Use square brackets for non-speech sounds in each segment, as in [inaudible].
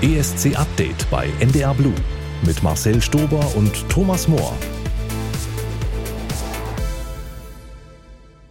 ESC Update bei NDR Blue mit Marcel Stober und Thomas Mohr.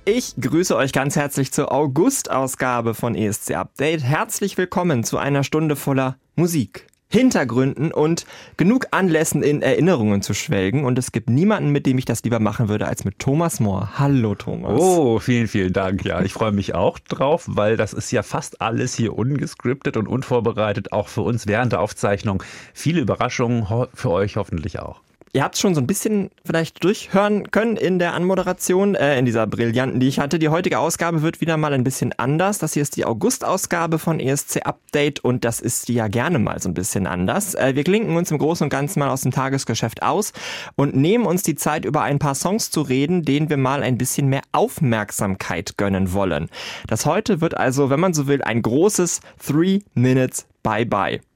Ich grüße euch ganz herzlich zur August-Ausgabe von ESC Update. Herzlich willkommen zu einer Stunde voller Musik, Hintergründen und genug Anlässen in Erinnerungen zu schwelgen. Und es gibt niemanden, mit dem ich das lieber machen würde, als mit Thomas Mohr. Hallo Thomas. Oh, vielen, vielen Dank. Ja, ich freue mich auch drauf, weil das ist ja fast alles hier ungescriptet und unvorbereitet, auch für uns während der Aufzeichnung. Viele Überraschungen für euch hoffentlich auch. Ihr habt es schon so ein bisschen vielleicht durchhören können in der Anmoderation, äh, in dieser brillanten, die ich hatte. Die heutige Ausgabe wird wieder mal ein bisschen anders. Das hier ist die August-Ausgabe von ESC Update und das ist die ja gerne mal so ein bisschen anders. Äh, wir klinken uns im Großen und Ganzen mal aus dem Tagesgeschäft aus und nehmen uns die Zeit, über ein paar Songs zu reden, denen wir mal ein bisschen mehr Aufmerksamkeit gönnen wollen. Das heute wird also, wenn man so will, ein großes Three Minutes Bye-Bye.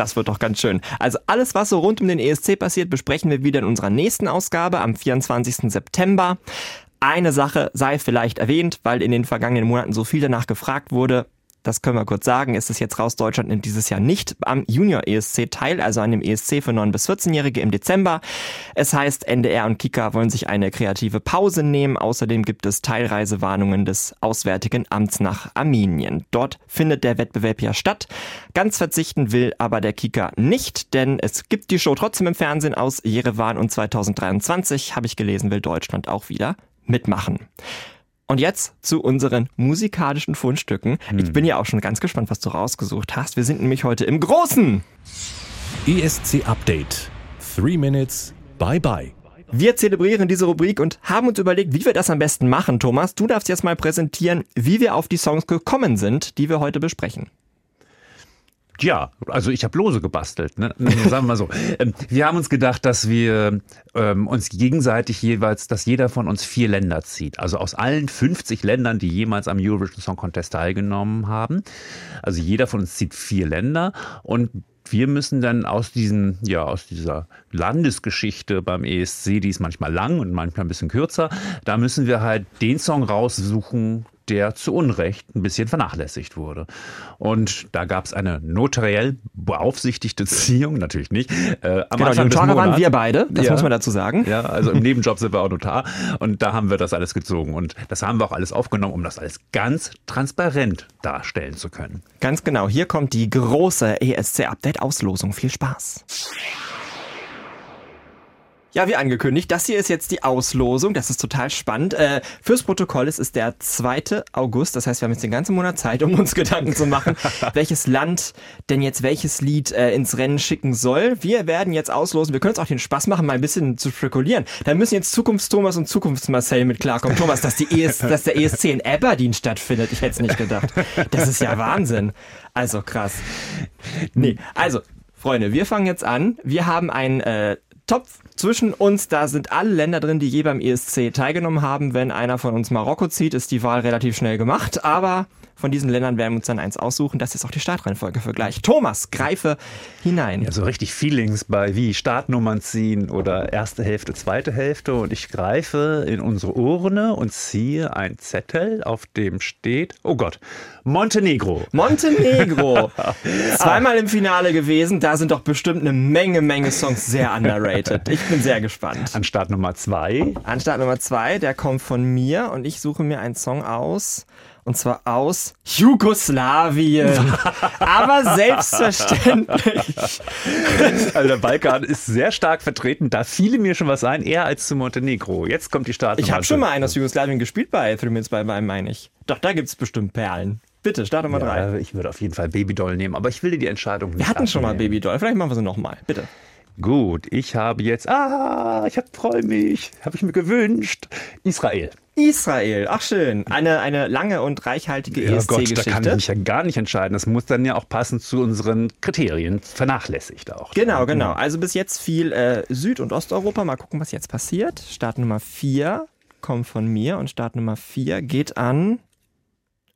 Das wird doch ganz schön. Also alles, was so rund um den ESC passiert, besprechen wir wieder in unserer nächsten Ausgabe am 24. September. Eine Sache sei vielleicht erwähnt, weil in den vergangenen Monaten so viel danach gefragt wurde das können wir kurz sagen, ist es jetzt raus, Deutschland nimmt dieses Jahr nicht am Junior ESC teil, also an dem ESC für 9- bis 14-Jährige im Dezember. Es heißt, NDR und Kika wollen sich eine kreative Pause nehmen. Außerdem gibt es Teilreisewarnungen des Auswärtigen Amts nach Armenien. Dort findet der Wettbewerb ja statt. Ganz verzichten will aber der Kika nicht, denn es gibt die Show trotzdem im Fernsehen aus Jerewan und 2023, habe ich gelesen, will Deutschland auch wieder mitmachen. Und jetzt zu unseren musikalischen Fundstücken. Hm. Ich bin ja auch schon ganz gespannt, was du rausgesucht hast. Wir sind nämlich heute im Großen. ESC Update. Three Minutes. Bye bye. Wir zelebrieren diese Rubrik und haben uns überlegt, wie wir das am besten machen. Thomas, du darfst jetzt mal präsentieren, wie wir auf die Songs gekommen sind, die wir heute besprechen. Ja, also ich habe Lose gebastelt. Ne? Sagen wir mal so. Ähm, wir haben uns gedacht, dass wir ähm, uns gegenseitig jeweils, dass jeder von uns vier Länder zieht. Also aus allen 50 Ländern, die jemals am Eurovision Song Contest teilgenommen haben. Also jeder von uns zieht vier Länder und wir müssen dann aus diesen, ja, aus dieser Landesgeschichte beim ESC, die ist manchmal lang und manchmal ein bisschen kürzer, da müssen wir halt den Song raussuchen, der zu Unrecht ein bisschen vernachlässigt wurde. Und da gab es eine notariell beaufsichtigte Ziehung, natürlich nicht. Äh, am genau, Anfang die Notar waren wir beide, das ja, muss man dazu sagen. Ja, also im Nebenjob sind wir auch Notar und da haben wir das alles gezogen und das haben wir auch alles aufgenommen, um das alles ganz transparent darstellen zu können. Ganz genau, hier kommt die große ESC-Update-Auslosung. Viel Spaß. Ja, wie angekündigt, das hier ist jetzt die Auslosung. Das ist total spannend. Äh, fürs Protokoll ist es der 2. August. Das heißt, wir haben jetzt den ganzen Monat Zeit, um uns [laughs] Gedanken zu machen, [laughs] welches Land denn jetzt welches Lied äh, ins Rennen schicken soll. Wir werden jetzt auslosen. Wir können uns auch den Spaß machen, mal ein bisschen zu spekulieren. Da müssen jetzt Zukunftstomas und Zukunftsmarcel mit klarkommen. Thomas, dass, die ES, [laughs] dass der ESC in Aberdeen stattfindet, ich hätte es nicht gedacht. Das ist ja Wahnsinn. Also krass. Nee, also Freunde, wir fangen jetzt an. Wir haben ein äh, Topf zwischen uns. Da sind alle Länder drin, die je beim ESC teilgenommen haben. Wenn einer von uns Marokko zieht, ist die Wahl relativ schnell gemacht. Aber von diesen Ländern werden wir uns dann eins aussuchen. Das ist auch die Startreihenfolge für gleich. Thomas, greife hinein. Ja, so richtig Feelings bei wie Startnummern ziehen oder erste Hälfte, zweite Hälfte. Und ich greife in unsere Urne und ziehe ein Zettel, auf dem steht, oh Gott, Montenegro. Montenegro. [laughs] Zweimal im Finale gewesen. Da sind doch bestimmt eine Menge, Menge Songs sehr underrated. Ich bin sehr gespannt. An Start Nummer zwei. An Start Nummer zwei, der kommt von mir und ich suche mir einen Song aus und zwar aus Jugoslawien. [laughs] Aber selbstverständlich. Also der Balkan ist sehr stark vertreten. Da fiele mir schon was ein, eher als zu Montenegro. Jetzt kommt die Start. Ich habe schon mal einen aus Jugoslawien gespielt bei Three Minutes by By, meine ich. Doch, da gibt es bestimmt Perlen. Bitte, starte mal ja, drei. Ich würde auf jeden Fall Babydoll nehmen, aber ich will dir die Entscheidung nicht Wir hatten abnehmen. schon mal Babydoll. Vielleicht machen wir sie nochmal. Bitte. Gut, ich habe jetzt, ah, ich freue mich, habe ich mir gewünscht, Israel. Israel, ach schön. Eine, eine lange und reichhaltige ja, ESC-Geschichte. Gott, da kann ich mich ja gar nicht entscheiden. Das muss dann ja auch passen zu unseren Kriterien. Vernachlässigt auch. Genau, genau. Also bis jetzt viel äh, Süd- und Osteuropa. Mal gucken, was jetzt passiert. Start Nummer 4 kommt von mir und Start Nummer 4 geht an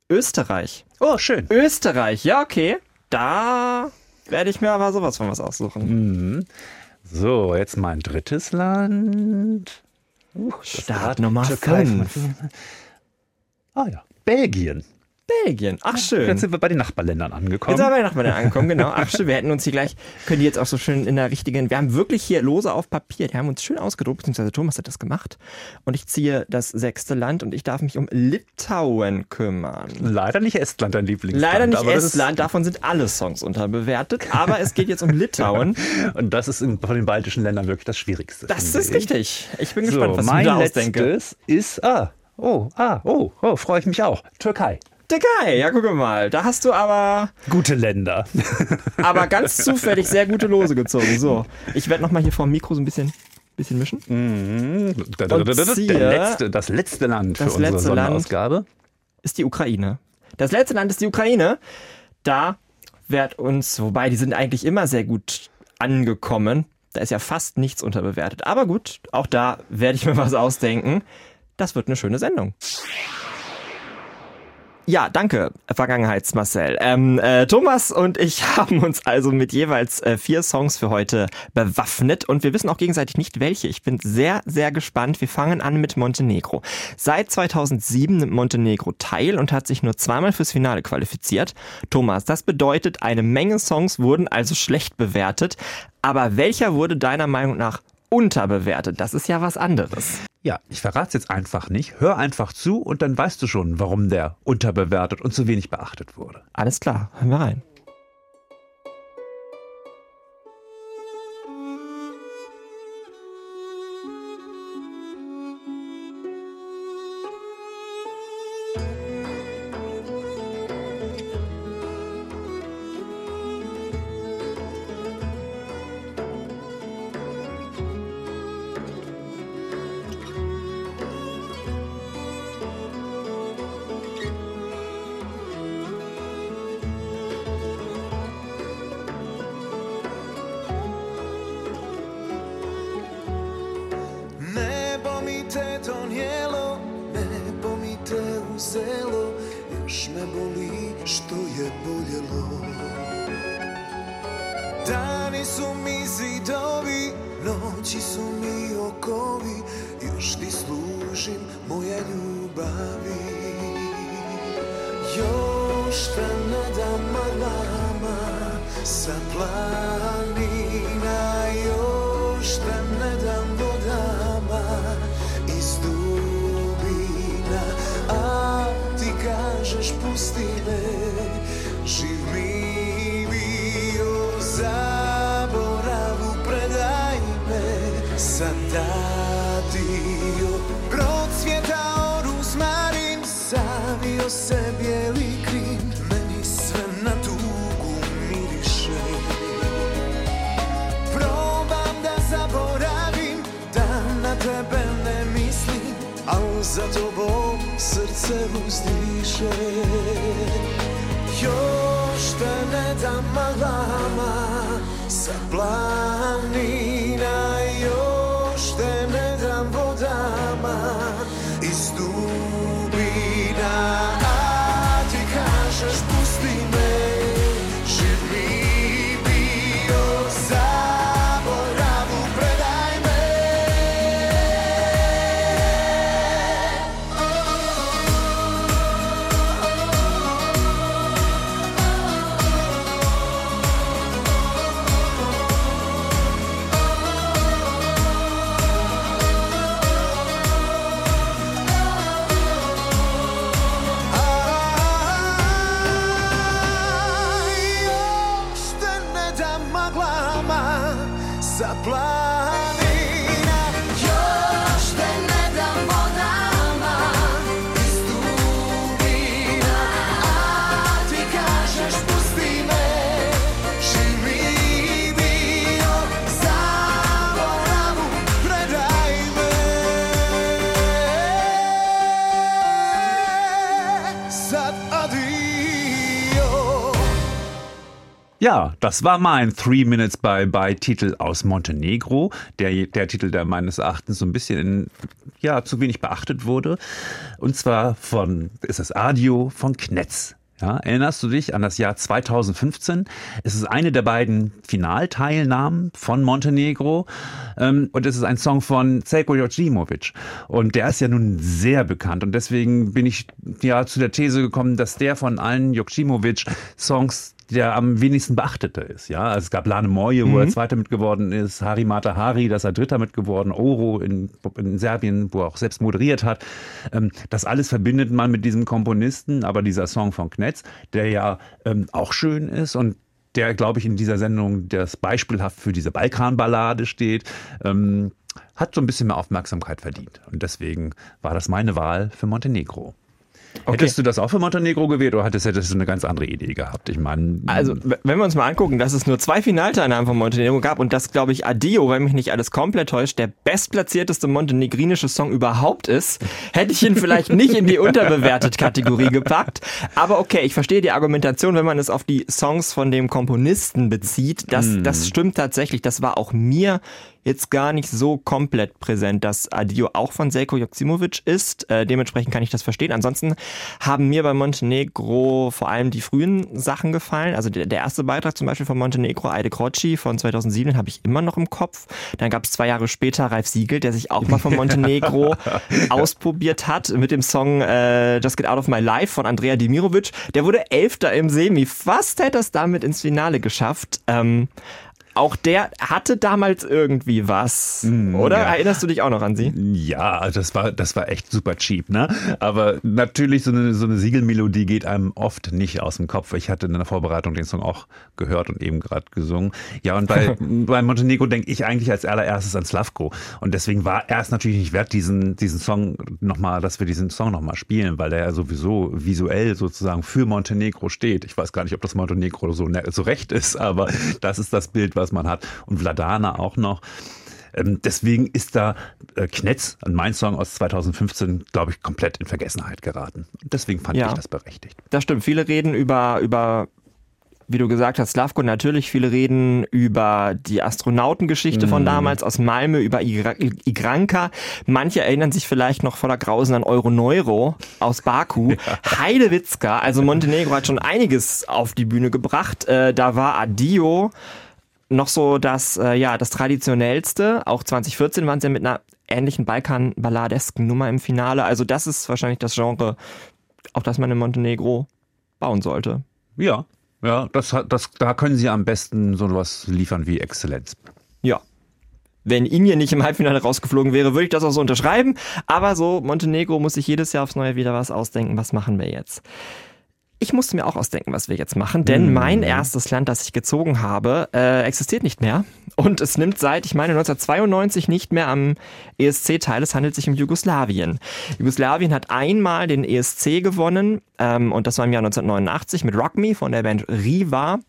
Österreich. Oh, schön. Österreich, ja, okay. Da werde ich mir aber sowas von was aussuchen. Mhm. So, jetzt mein drittes Land. Uh, Start Nummer 5. Ah ja, Belgien. Belgien. Ach schön. Jetzt sind wir bei den Nachbarländern angekommen. Jetzt sind wir bei den Nachbarländern angekommen, genau. Ach schön, wir hätten uns hier gleich, können die jetzt auch so schön in der richtigen, wir haben wirklich hier Lose auf Papier, die haben uns schön ausgedruckt, beziehungsweise Thomas hat das gemacht. Und ich ziehe das sechste Land und ich darf mich um Litauen kümmern. Leider nicht Estland, dein Lieblingsland. Leider nicht Estland, davon sind alle Songs unterbewertet, aber es geht jetzt um Litauen. [laughs] Und das ist in, von den baltischen Ländern wirklich das Schwierigste. Das ist ich. richtig. Ich bin gespannt, so, was ich mein mir da ausdenke. letztes ist, ah, oh, ah, oh, oh, freue ich mich auch. Türkei. Türkei, ja, guck mal. Da hast du aber, Gute Länder. aber ganz [laughs] zufällig sehr gute Lose gezogen. So, ich werde nochmal hier vor dem Mikro so ein bisschen, bisschen mischen. Der ziehe letzte, das letzte Land für das unsere letzte Land. Sonderausgabe. Ist die Ukraine. Das letzte Land ist die Ukraine. Da wird uns, wobei die sind eigentlich immer sehr gut angekommen. Da ist ja fast nichts unterbewertet. Aber gut, auch da werde ich mir was ausdenken. Das wird eine schöne Sendung. Ja, danke, Vergangenheitsmarcel. Ähm, äh, Thomas und ich [laughs] haben uns also mit jeweils äh, vier Songs für heute bewaffnet und wir wissen auch gegenseitig nicht welche. Ich bin sehr, sehr gespannt. Wir fangen an mit Montenegro. Seit 2007 nimmt Montenegro teil und hat sich nur zweimal fürs Finale qualifiziert. Thomas, das bedeutet, eine Menge Songs wurden also schlecht bewertet. Aber welcher wurde deiner Meinung nach unterbewertet? Das ist ja was anderes. Ja, ich verrate es jetzt einfach nicht. Hör einfach zu und dann weißt du schon, warum der unterbewertet und zu wenig beachtet wurde. Alles klar, hören wir rein. Dani su mi zidovi, noći su mi okovi Još ti služim moje ljubavi. Još te ne dam maglama sa planina Još te ne dam vodama iz dubina A ti kažeš pusti me, živ mi me, sam datio Procvjetao ruzmarin, savio se bijeli krim. Meni sve na tugu miriše. Probam da zaboravim, da na tebe ne mislim Al za tobom srce uzdiše. Još te ne dam maglama sa planina Ja, das war mein Three Minutes Bye Bye Titel aus Montenegro. Der, der Titel, der meines Erachtens so ein bisschen in, ja, zu wenig beachtet wurde. Und zwar von, ist das Adio von Knetz. Ja, erinnerst du dich an das Jahr 2015? Es ist eine der beiden Finalteilnahmen von Montenegro ähm, und es ist ein Song von Zeljko Jojimovic und der ist ja nun sehr bekannt und deswegen bin ich ja zu der These gekommen, dass der von allen Jojimovic Songs der am wenigsten beachtete ist. Ja, also es gab Lane Moje, wo mhm. er Zweiter mitgeworden ist, Hari Matahari, das er Dritter mitgeworden, Oro in, in Serbien, wo er auch selbst moderiert hat. Ähm, das alles verbindet man mit diesem Komponisten, aber dieser Song von Knetz, der ja ähm, auch schön ist und der, glaube ich, in dieser Sendung das beispielhaft für diese Balkanballade steht, ähm, hat so ein bisschen mehr Aufmerksamkeit verdient. Und deswegen war das meine Wahl für Montenegro. Okay. Hättest du das auch für Montenegro gewählt oder hättest, hättest du eine ganz andere Idee gehabt? Ich meine. Also, wenn wir uns mal angucken, dass es nur zwei Finalteilnahmen von Montenegro gab und das, glaube ich, Adio, wenn mich nicht alles komplett täuscht, der bestplatzierteste montenegrinische Song überhaupt ist, hätte ich ihn vielleicht nicht in die [laughs] unterbewertet Kategorie gepackt. Aber okay, ich verstehe die Argumentation, wenn man es auf die Songs von dem Komponisten bezieht. Das, mm. das stimmt tatsächlich. Das war auch mir jetzt gar nicht so komplett präsent, dass Adio auch von Selko Joksimovic ist. Äh, dementsprechend kann ich das verstehen. Ansonsten haben mir bei Montenegro vor allem die frühen Sachen gefallen. Also der, der erste Beitrag zum Beispiel von Montenegro, Aide Croci von 2007, habe ich immer noch im Kopf. Dann gab es zwei Jahre später Ralf Siegel, der sich auch mal von Montenegro [laughs] ausprobiert hat mit dem Song äh, Just Get Out of My Life von Andrea Dimirovic. Der wurde Elfter im Semi. Fast hätte er es damit ins Finale geschafft. Ähm, auch der hatte damals irgendwie was, mm, oder? Ja. Erinnerst du dich auch noch an sie? Ja, das war, das war echt super cheap, ne? Aber natürlich, so eine, so eine Siegelmelodie geht einem oft nicht aus dem Kopf. Ich hatte in der Vorbereitung den Song auch gehört und eben gerade gesungen. Ja, und bei, [laughs] bei Montenegro denke ich eigentlich als allererstes an Slavko. Und deswegen war er es natürlich nicht wert, diesen, diesen Song nochmal, dass wir diesen Song nochmal spielen, weil der ja sowieso visuell sozusagen für Montenegro steht. Ich weiß gar nicht, ob das Montenegro so, ne, so recht ist, aber das ist das Bild, was was man hat. Und Vladana auch noch. Ähm, deswegen ist da äh, Knetz, mein Song aus 2015, glaube ich, komplett in Vergessenheit geraten. Deswegen fand ja, ich das berechtigt. Das stimmt. Viele reden über, über wie du gesagt hast, Slavko natürlich. Viele reden über die Astronautengeschichte mm. von mhm. damals aus Malmö, über Igranka. Manche erinnern sich vielleicht noch voller Grausen an Euroneuro aus Baku. [laughs] Ja. Heidewitzka, also Montenegro hat schon einiges auf die Bühne gebracht. Äh, da war Adio noch so das, äh, ja, das traditionellste. Auch 2014 waren sie mit einer ähnlichen Balkan-balladesken Nummer im Finale. Also das ist wahrscheinlich das Genre, auf das man in Montenegro bauen sollte. Ja, ja, das, das, da können sie am besten so was liefern wie Exzellenz. Ja. Wenn Inje nicht im Halbfinale rausgeflogen wäre, würde ich das auch so unterschreiben. Aber so, Montenegro muss sich jedes Jahr aufs Neue wieder was ausdenken. Was machen wir jetzt? Ich musste mir auch ausdenken, was wir jetzt machen, denn mm. mein erstes Land, das ich gezogen habe, äh, existiert nicht mehr. Und es nimmt seit, ich meine, 1992 nicht mehr am ESC teil. Es handelt sich um Jugoslawien. Jugoslawien hat einmal den ESC gewonnen ähm, und das war im Jahr 1989 mit Rock Me von der Band Riva.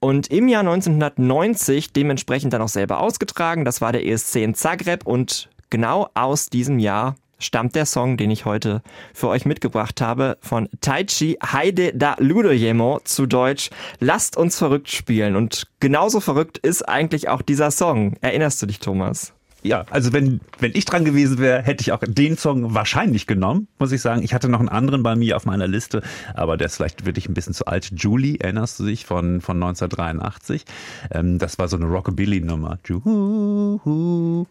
Und im Jahr 1990 dementsprechend dann auch selber ausgetragen. Das war der ESC in Zagreb und genau aus diesem Jahr stammt der Song, den ich heute für euch mitgebracht habe, von Taichi Heide da Ludojemo zu Deutsch Lasst uns verrückt spielen. Und genauso verrückt ist eigentlich auch dieser Song. Erinnerst du dich, Thomas? Ja, also wenn, wenn ich dran gewesen wäre, hätte ich auch den Song wahrscheinlich genommen, muss ich sagen. Ich hatte noch einen anderen bei mir auf meiner Liste, aber der ist vielleicht wirklich ein bisschen zu alt. Julie, erinnerst du dich, von, von 1983? Ähm, das war so eine Rockabilly-Nummer. Julie.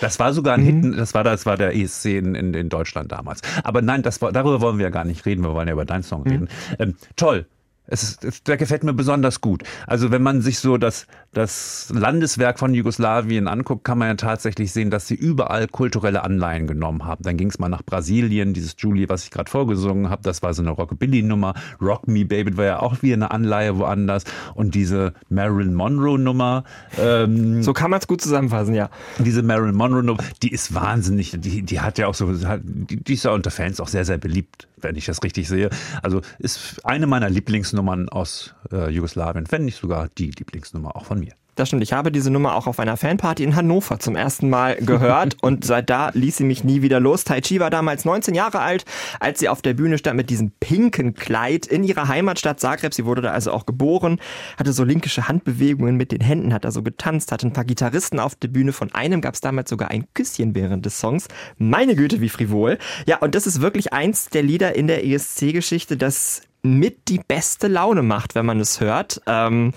Das war sogar ein mhm. Hit, das war, das war der ESC in, in, in Deutschland damals. Aber nein, das war, darüber wollen wir ja gar nicht reden, wir wollen ja über deinen Song mhm. reden. Ähm, toll, es ist, der gefällt mir besonders gut. Also wenn man sich so das, das Landeswerk von Jugoslawien anguckt, kann man ja tatsächlich sehen, dass sie überall kulturelle Anleihen genommen haben. Dann ging es mal nach Brasilien, dieses Julie, was ich gerade vorgesungen habe, das war so eine Rockabilly-Nummer. Rock Me Baby war ja auch wie eine Anleihe woanders. Und diese Marilyn Monroe-Nummer. Ähm, so kann man es gut zusammenfassen, ja. Diese Marilyn Monroe-Nummer, die ist wahnsinnig. Die, die hat ja auch so, die, die ist ja unter Fans auch sehr, sehr beliebt wenn ich das richtig sehe. Also ist eine meiner Lieblingsnummern aus äh, Jugoslawien, wenn nicht sogar die Lieblingsnummer auch von mir. Das stimmt. Ich habe diese Nummer auch auf einer Fanparty in Hannover zum ersten Mal gehört [laughs] und seit da ließ sie mich nie wieder los. Tai Chi war damals 19 Jahre alt, als sie auf der Bühne stand mit diesem pinken Kleid in ihrer Heimatstadt Zagreb. Sie wurde da also auch geboren, hatte so linkische Handbewegungen mit den Händen, hat da so getanzt, hatte ein paar Gitarristen auf der Bühne. Von einem gab es damals sogar ein Küsschen während des Songs. Meine Güte, wie frivol. Ja, und das ist wirklich eins der Lieder in der ESC-Geschichte, das mit die beste Laune macht, wenn man es hört. Ähm,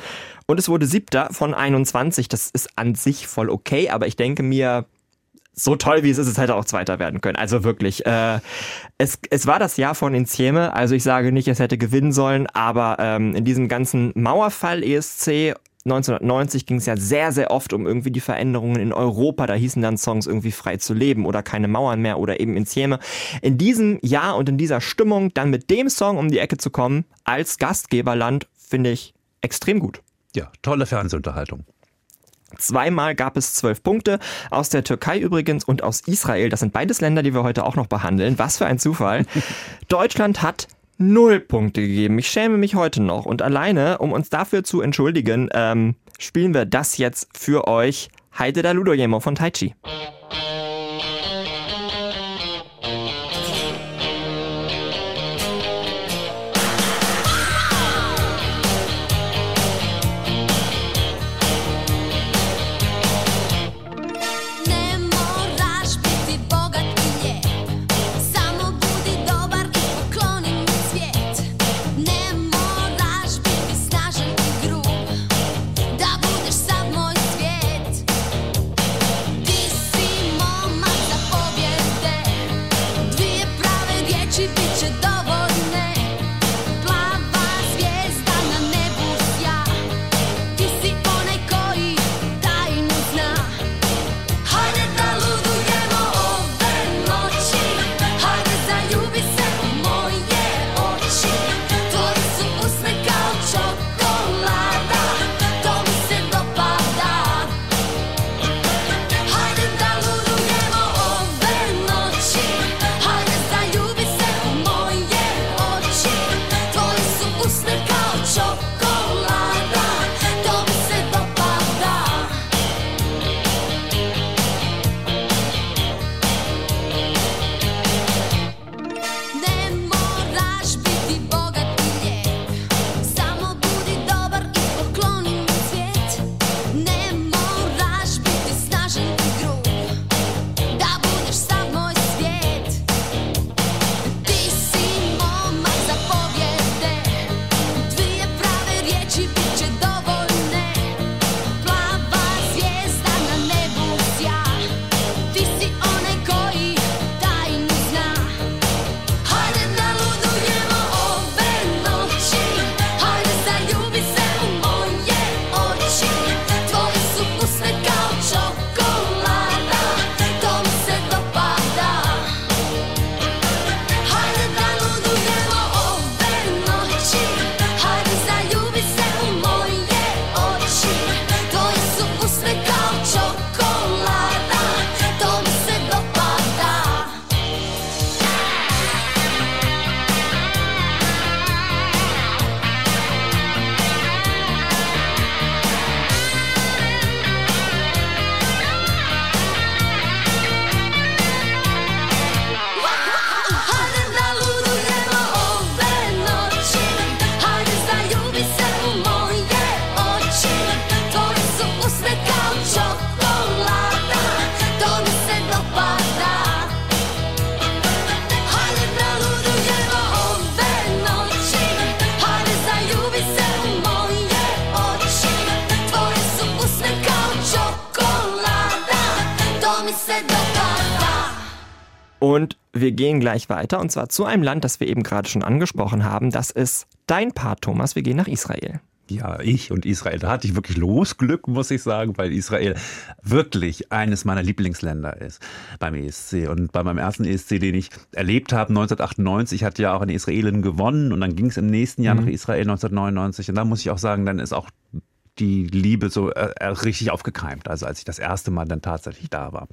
und es wurde siebter von 21. Das ist an sich voll okay, aber ich denke mir, so toll wie es ist, es hätte auch Zweiter werden können. Also wirklich. Äh, es, es war das Jahr von Insieme, also ich sage nicht, es hätte gewinnen sollen, aber ähm, in diesem ganzen Mauerfall ESC 1990 ging es ja sehr, sehr oft um irgendwie die Veränderungen in Europa. Da hießen dann Songs irgendwie frei zu leben oder keine Mauern mehr oder eben Insieme. In diesem Jahr und in dieser Stimmung dann mit dem Song um die Ecke zu kommen als Gastgeberland, finde ich extrem gut. Ja, tolle Fernsehunterhaltung. Zweimal gab es zwölf Punkte, aus der Türkei übrigens und aus Israel. Das sind beides Länder, die wir heute auch noch behandeln. Was für ein Zufall. [laughs] Deutschland hat null Punkte gegeben. Ich schäme mich heute noch. Und alleine, um uns dafür zu entschuldigen, ähm, spielen wir das jetzt für euch. Heide da Ludojemo von Taichi. Wir gehen gleich weiter und zwar zu einem Land, das wir eben gerade schon angesprochen haben. Das ist dein Part, Thomas. Wir gehen nach Israel. Ja, ich und Israel, da hatte ich wirklich Losglück, muss ich sagen, weil Israel wirklich eines meiner Lieblingsländer ist beim ESC. Und bei meinem ersten ESC, den ich erlebt habe, 1998, hat ja auch eine Israelin gewonnen und dann ging es im nächsten Jahr nach Israel 1999. Und da muss ich auch sagen, dann ist auch die Liebe so äh, äh, richtig aufgekeimt, also als ich das erste Mal dann tatsächlich da war.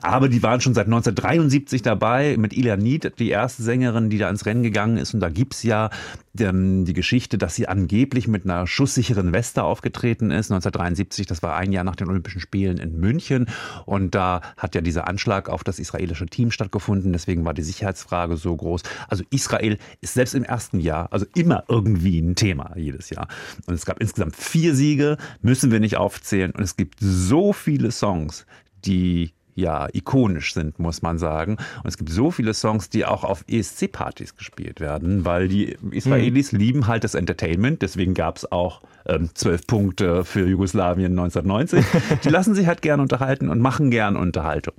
Aber die waren schon seit 1973 dabei mit Ilanit, die erste Sängerin, die da ins Rennen gegangen ist. Und da gibt's ja ähm, die Geschichte, dass sie angeblich mit einer schusssicheren Weste aufgetreten ist. 1973, das war ein Jahr nach den Olympischen Spielen in München. Und da hat ja dieser Anschlag auf das israelische Team stattgefunden. Deswegen war die Sicherheitsfrage so groß. Also Israel ist selbst im ersten Jahr, also immer irgendwie ein Thema jedes Jahr. Und es gab insgesamt vier Siege, müssen wir nicht aufzählen. Und es gibt so viele Songs, die ja ikonisch sind, muss man sagen. Und es gibt so viele Songs, die auch auf ESC-Partys gespielt werden, weil die Israelis lieben halt das Entertainment. Deswegen gab es auch ähm, zwölf Punkte für Jugoslawien 1990. [laughs] die lassen sich halt gern unterhalten und machen gern Unterhaltung.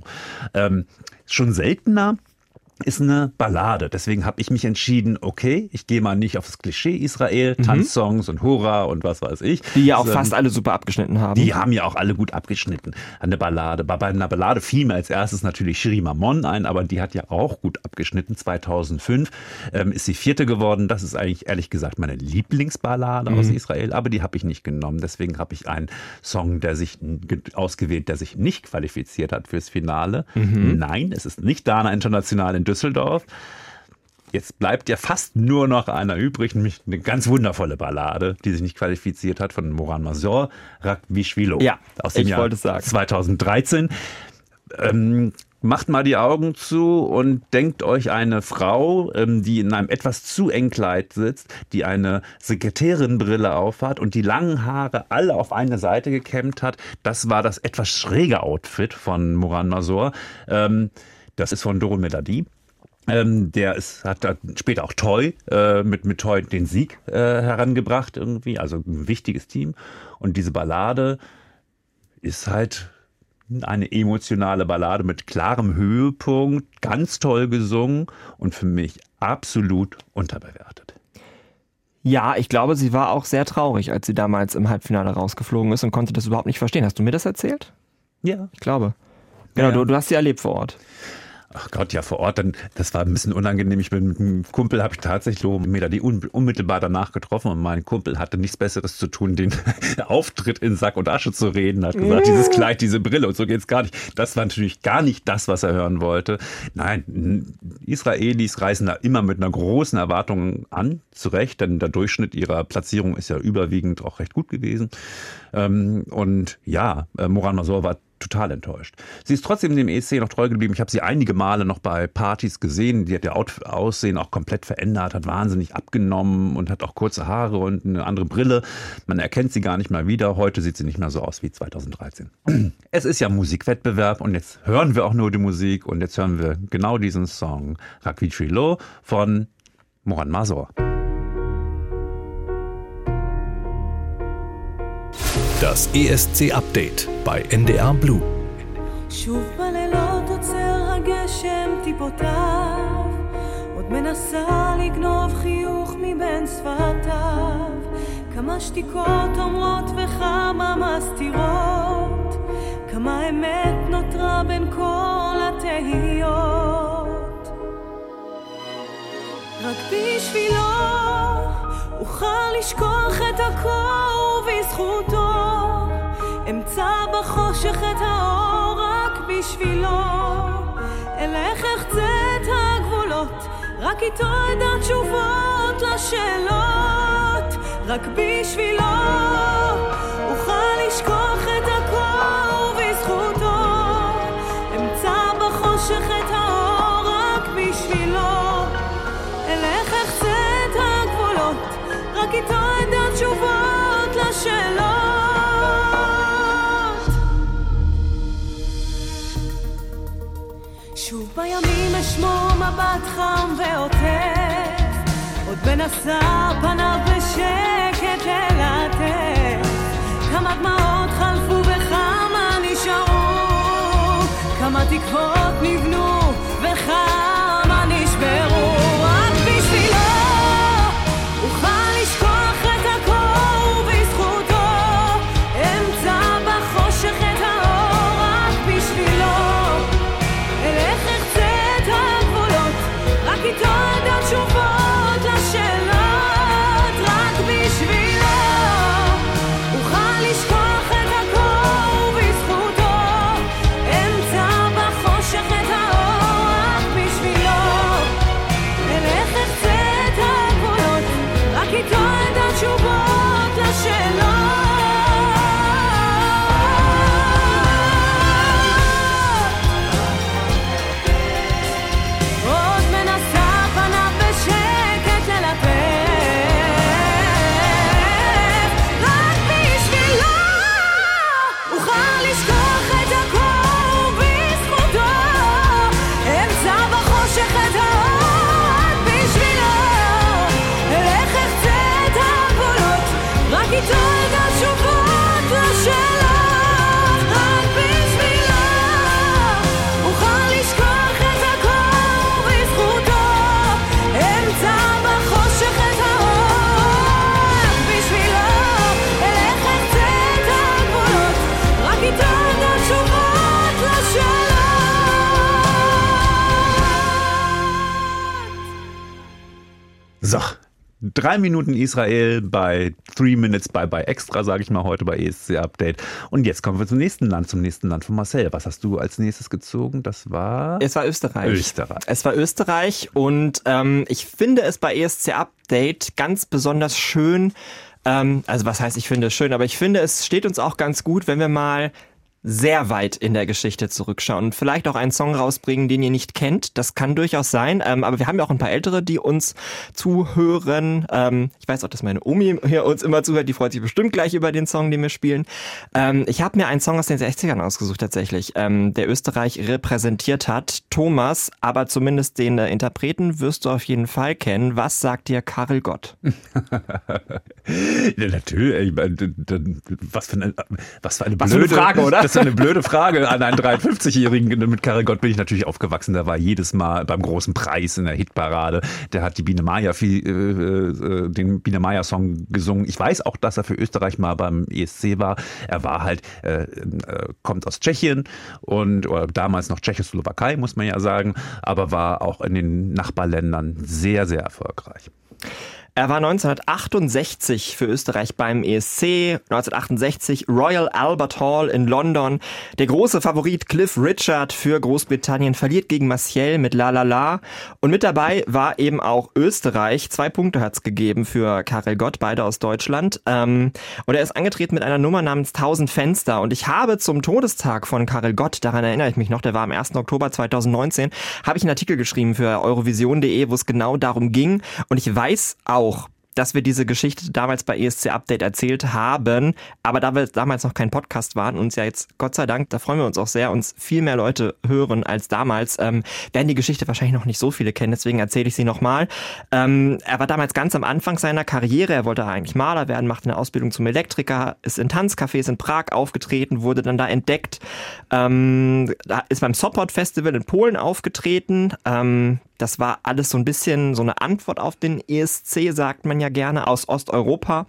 Ähm, schon seltener ist eine Ballade. Deswegen habe ich mich entschieden, okay, ich gehe mal nicht aufs Klischee Israel, Tanzsongs und Hurra und was weiß ich. Die ja auch sondern- fast alle super abgeschnitten haben. die haben ja auch alle gut abgeschnitten. Eine Ballade. Bei einer Ballade fiel mir als erstes natürlich Shiri Mamon ein, aber die hat ja auch gut abgeschnitten. 2005 ähm, ist sie vierte geworden. Das ist eigentlich ehrlich gesagt meine Lieblingsballade aus Israel, aber die habe ich nicht genommen. Deswegen habe ich einen Song, der sich ge- ausgewählt, der sich nicht qualifiziert hat fürs Finale. Nein, es ist nicht Dana International in Düsseldorf. Jetzt bleibt ja fast nur noch einer übrig, nämlich eine ganz wundervolle Ballade, die sich nicht qualifiziert hat, von Moran Mazur, Rakvishvilo. Ja, aus dem ich Jahr wollte es sagen. 2013. Ähm, macht mal die Augen zu und denkt euch eine Frau, ähm, die in einem etwas zu eng Kleid sitzt, die eine Sekretärinbrille aufhat und die langen Haare alle auf eine Seite gekämmt hat. Das war das etwas schräge Outfit von Moran Mazur. Ähm, das ist von Doro Melodie. Ähm, der ist, hat da später auch Toy, äh, mit, mit Toy den Sieg äh, herangebracht irgendwie, also ein wichtiges Team. Und diese Ballade ist halt eine emotionale Ballade mit klarem Höhepunkt, ganz toll gesungen und für mich absolut unterbewertet. Ja, ich glaube, sie war auch sehr traurig, als sie damals im Halbfinale rausgeflogen ist und konnte das überhaupt nicht verstehen. Hast du mir das erzählt? Ja. Ich glaube. Genau, Ja. du, du hast sie erlebt vor Ort. Ach Gott, ja, vor Ort, dann, das war ein bisschen unangenehm. Ich bin mit einem Kumpel, habe ich tatsächlich Melodie un, unmittelbar danach getroffen und mein Kumpel hatte nichts Besseres zu tun, den [laughs] Auftritt in Sack und Asche zu reden, hat gesagt, dieses Kleid, diese Brille und so geht's gar nicht. Das war natürlich gar nicht das, was er hören wollte. Nein, Israelis reisen da immer mit einer großen Erwartung an, zu Recht, denn der Durchschnitt ihrer Platzierung ist ja überwiegend auch recht gut gewesen. Ähm, und ja, äh, Moran Masor war total enttäuscht. Sie ist trotzdem dem ESC noch treu geblieben. Ich habe sie einige Male noch bei Partys gesehen. Die hat ihr Out Aussehen auch komplett verändert, hat wahnsinnig abgenommen und hat auch kurze Haare und eine andere Brille. Man erkennt sie gar nicht mal wieder. Heute sieht sie nicht mehr so aus wie 2013. [clears throat] Es ist ja Musikwettbewerb und jetzt hören wir auch nur die Musik und jetzt hören wir genau diesen Song Rakvichilo von Moran Mazor. Das ESC-Update bei NDR Blue. שוב בלילות עוצר הגשם טיפותיו, עוד מנסה לגנוב חיוך מבין שפתיו. כמה שתיקות אומרות וכמה מסתירות, כמה אמת נותרה בין כל התהיות. רק בשבילו אוכל לשכוח את הקור ובזכותו אמצא בחושך את האור רק בשבילו. אלך אחצה את הגבולות רק איתו אדע תשובות לשאלות רק בשבילו. אוכל רק איתו אדע תשובות לשאלות. שוב בימים אשמור מבט חם ועוטף, עוד מנסה פניו בשקט ללטף. כמה דמעות חלפו וכמה נשארו, כמה תקוות drei Minuten Israel bei Three Minutes Bye Bye Extra, sage ich mal heute bei ESC Update. Und jetzt kommen wir zum nächsten Land, zum nächsten Land von Marcel. Was hast du als nächstes gezogen? Das war Es war Österreich. Österreich. Es war Österreich und ähm, ich finde es bei ESC Update ganz besonders schön. Ähm, also was heißt, ich finde es schön, aber ich finde, es steht uns auch ganz gut, wenn wir mal sehr weit in der Geschichte zurückschauen und vielleicht auch einen Song rausbringen, den ihr nicht kennt. Das kann durchaus sein. Ähm, aber wir haben ja auch ein paar Ältere, die uns zuhören. Ähm, ich weiß auch, dass meine Omi hier uns immer zuhört. Die freut sich bestimmt gleich über den Song, den wir spielen. Ähm, ich habe mir einen Song aus den 60ern ausgesucht tatsächlich, ähm, der Österreich repräsentiert hat. Thomas, aber zumindest den äh, Interpreten wirst du auf jeden Fall kennen. Was sagt dir Karel Gott? [laughs] Ja, natürlich. Ich meine, d- d- Was für eine, was für eine Was für eine blöde Frage, oder? Ist eine blöde Frage an einen 53-Jährigen. Mit Karel Gott bin ich natürlich aufgewachsen. Der war jedes Mal beim großen Preis in der Hitparade. Der hat die Biene Maya viel, äh, äh, den Biene Maya Song gesungen. Ich weiß auch, dass er für Österreich mal beim ESC war. Er war halt, äh, äh, kommt aus Tschechien und damals noch Tschechoslowakei, muss man ja sagen, aber war auch in den Nachbarländern sehr, sehr erfolgreich. Er war 1968 für Österreich beim ESC, 1968 Royal Albert Hall in London. Der große Favorit Cliff Richard für Großbritannien verliert gegen Maciel mit La La La. Und mit dabei war eben auch Österreich. Zwei Punkte hat's gegeben für Karel Gott, beide aus Deutschland. Ähm, und er ist angetreten mit einer Nummer namens 1000 Fenster. Und ich habe zum Todestag von Karel Gott, daran erinnere ich mich noch, der war am 1. Oktober 2019, habe ich einen Artikel geschrieben für eurovision.de, wo es genau darum ging. Und ich weiß auch, dass wir diese Geschichte damals bei ESC Update erzählt haben, aber da wir damals noch kein Podcast waren, uns ja jetzt, Gott sei Dank, da freuen wir uns auch sehr, uns viel mehr Leute hören als damals, ähm, werden die Geschichte wahrscheinlich noch nicht so viele kennen, deswegen erzähle ich sie nochmal. Ähm, er war damals ganz am Anfang seiner Karriere, er wollte eigentlich Maler werden, machte eine Ausbildung zum Elektriker, ist in Tanzcafés in Prag aufgetreten, wurde dann da entdeckt, ähm, ist beim Sopot Festival in Polen aufgetreten, ähm, das war alles so ein bisschen so eine Antwort auf den ESC, sagt man ja gerne, aus Osteuropa.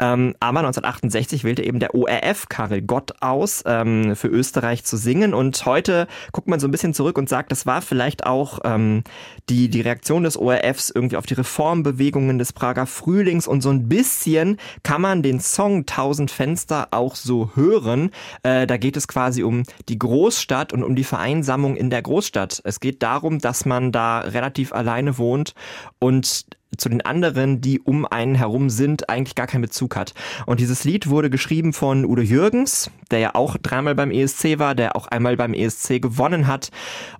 Ähm, aber 1968 wählte eben der ORF Karel Gott aus, ähm, für Österreich zu singen. Und heute guckt man so ein bisschen zurück und sagt, das war vielleicht auch ähm, die, die Reaktion des ORFs irgendwie auf die Reformbewegungen des Prager Frühlings. Und so ein bisschen kann man den Song 1000 Fenster auch so hören. Äh, da geht es quasi um die Großstadt und um die Vereinsamung in der Großstadt. Es geht darum, dass man da relativ alleine wohnt und zu den anderen, die um einen herum sind, eigentlich gar keinen Bezug hat. Und dieses Lied wurde geschrieben von Udo Jürgens, der ja auch dreimal beim ESC war, der auch einmal beim ESC gewonnen hat.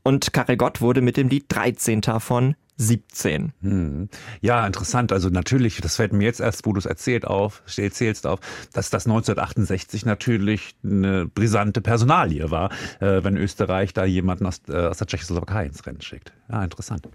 Und Karel Gott wurde mit dem Lied 13. von 17. Hm. Ja, interessant. Also natürlich, das fällt mir jetzt erst, wo du es erzählt auf, erzählst auf, dass das 1968 natürlich eine brisante Personalie war, äh, wenn Österreich da jemanden aus, äh, aus der Tschechoslowakei ins Rennen schickt. Ja, interessant.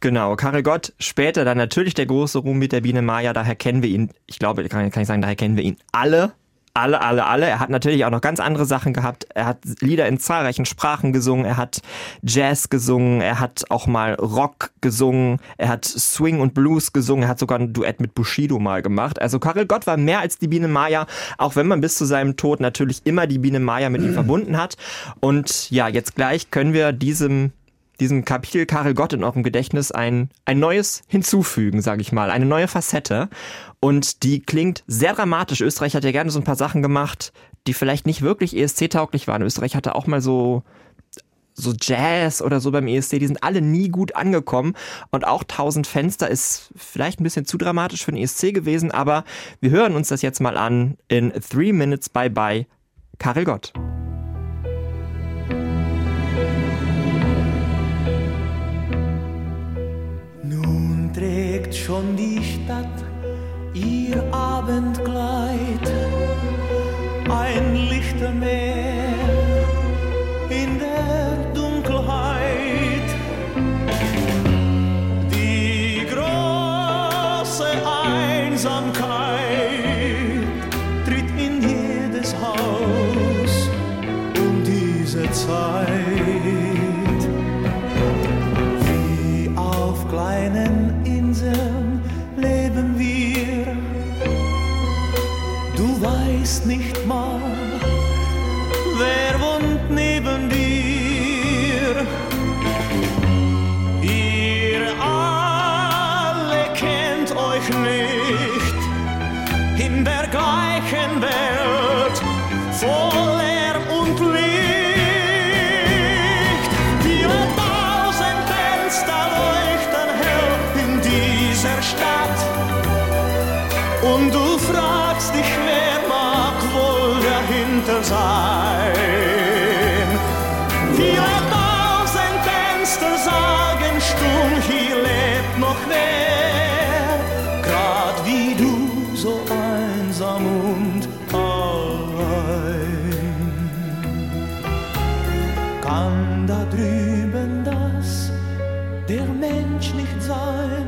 Genau, Karel Gott, später dann natürlich der große Ruhm mit der Biene Maya, daher kennen wir ihn, ich glaube, kann, kann ich sagen, daher kennen wir ihn alle. Alle, alle, alle. Er hat natürlich auch noch ganz andere Sachen gehabt. Er hat Lieder in zahlreichen Sprachen gesungen. Er hat Jazz gesungen. Er hat auch mal Rock gesungen. Er hat Swing und Blues gesungen. Er hat sogar ein Duett mit Bushido mal gemacht. Also Karel Gott war mehr als die Biene Maya, auch wenn man bis zu seinem Tod natürlich immer die Biene Maya mit ihm [clears throat] verbunden hat. Und ja, jetzt gleich können wir diesem diesem Kapitel Karel Gott in eurem Gedächtnis ein, ein neues hinzufügen, sage ich mal, eine neue Facette. Und die klingt sehr dramatisch. Österreich hat ja gerne so ein paar Sachen gemacht, die vielleicht nicht wirklich ESC-tauglich waren. Österreich hatte auch mal so so Jazz oder so beim ESC, die sind alle nie gut angekommen. Und auch 1000 Fenster ist vielleicht ein bisschen zu dramatisch für den ESC gewesen, aber wir hören uns das jetzt mal an in Three Minutes Bye Bye, Karel Gott. Trägt schon die Stadt ihr Abendkleid, ein Lichtermeer in der sein? Viele tausend Fenster sagen stumm, hier lebt noch wer, grad wie du, so einsam und allein. Kann da drüben das der Mensch nicht sein,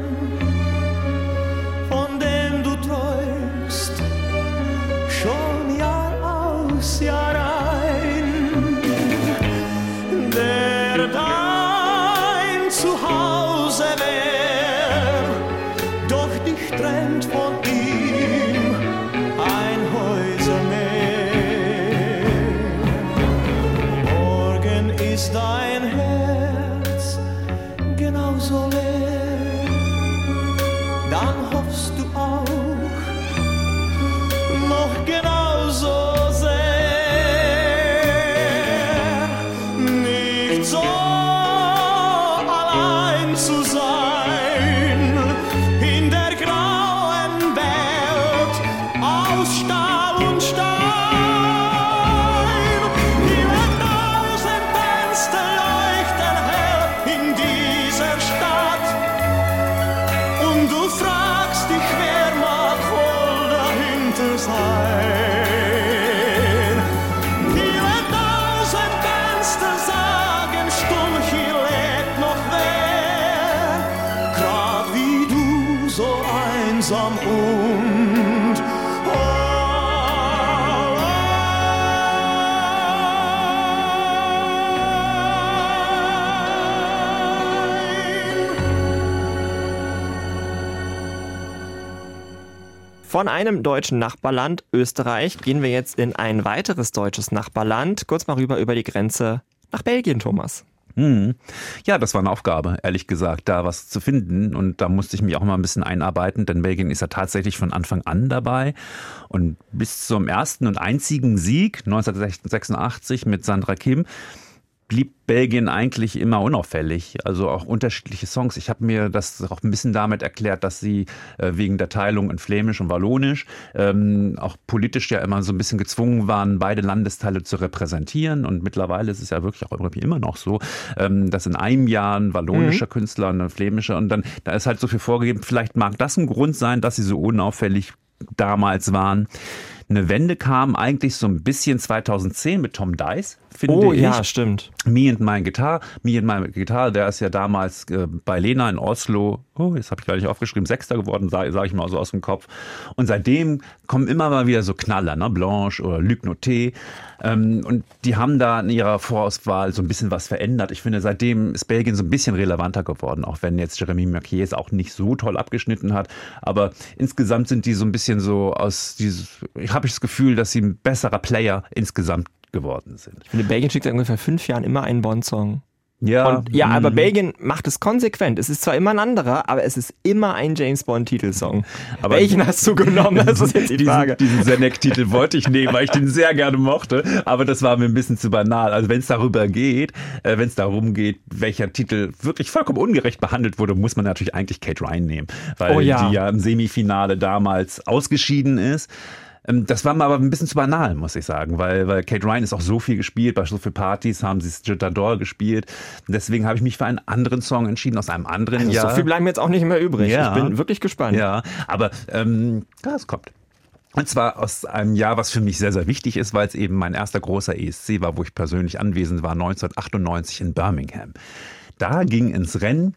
Von einem deutschen Nachbarland, Österreich, gehen wir jetzt in ein weiteres deutsches Nachbarland. Kurz mal rüber über die Grenze nach Belgien, Thomas. Hm. Ja, das war eine Aufgabe, ehrlich gesagt, da was zu finden. Und da musste ich mich auch mal ein bisschen einarbeiten, denn Belgien ist ja tatsächlich von Anfang an dabei. Und bis zum ersten und einzigen Sieg 1986 mit Sandra Kim blieb Belgien eigentlich immer unauffällig. Also auch unterschiedliche Songs. Ich habe mir das auch ein bisschen damit erklärt, dass sie äh, wegen der Teilung in Flämisch und Wallonisch ähm, auch politisch ja immer so ein bisschen gezwungen waren, beide Landesteile zu repräsentieren. Und mittlerweile ist es ja wirklich auch irgendwie immer noch so, ähm, dass in einem Jahr ein wallonischer Künstler und ein flämischer und dann da ist halt so viel vorgegeben. Vielleicht mag das ein Grund sein, dass sie so unauffällig damals waren. Eine Wende kam eigentlich so ein bisschen 2010 mit Tom Dice, finde Oh ich. ja, stimmt. Me and My Guitar. Me and My Guitar, der ist ja damals äh, bei Lena in Oslo, oh, jetzt habe ich gar nicht aufgeschrieben, Sechster geworden, sage sag ich mal so aus dem Kopf. Und seitdem kommen immer mal wieder so Knaller, ne? Blanche oder Luc Noté. Ähm, und die haben da in ihrer Vorauswahl so ein bisschen was verändert. Ich finde, seitdem ist Belgien so ein bisschen relevanter geworden, auch wenn jetzt Jeremy Marquez auch nicht so toll abgeschnitten hat. Aber insgesamt sind die so ein bisschen so aus dieses, ich habe das Gefühl, dass sie ein besserer Player insgesamt geworden sind. Ich finde, Belgien schickt seit ungefähr fünf Jahren immer einen Bond-Song. Ja, Und, ja, aber mm. Belgien macht es konsequent. Es ist zwar immer ein anderer, aber es ist immer ein James Bond-Titelsong. Aber- Welchen hast du genommen? Das ist jetzt die Frage. Diesen, diesen Zeneck-Titel wollte ich nehmen, weil ich den sehr gerne mochte, aber das war mir ein bisschen zu banal. Also wenn es darüber geht, äh, wenn es darum geht, welcher Titel wirklich vollkommen ungerecht behandelt wurde, muss man natürlich eigentlich Kate Ryan nehmen, weil Oh ja. die ja im Semifinale damals ausgeschieden ist. Ähm, Das war mir aber ein bisschen zu banal, muss ich sagen, weil, weil Kate Ryan ist auch so viel gespielt, bei so vielen Partys haben sie Jitador gespielt. Deswegen habe ich mich für einen anderen Song entschieden, aus einem anderen Also Jahr. So viel bleiben jetzt auch nicht mehr übrig. Ja. Ich bin wirklich gespannt. Ja, aber ähm, ja, es kommt. Und zwar aus einem Jahr, was für mich sehr, sehr wichtig ist, weil es eben mein erster großer ESC war, wo ich persönlich anwesend war, 1998 in Birmingham. Da ging ins Rennen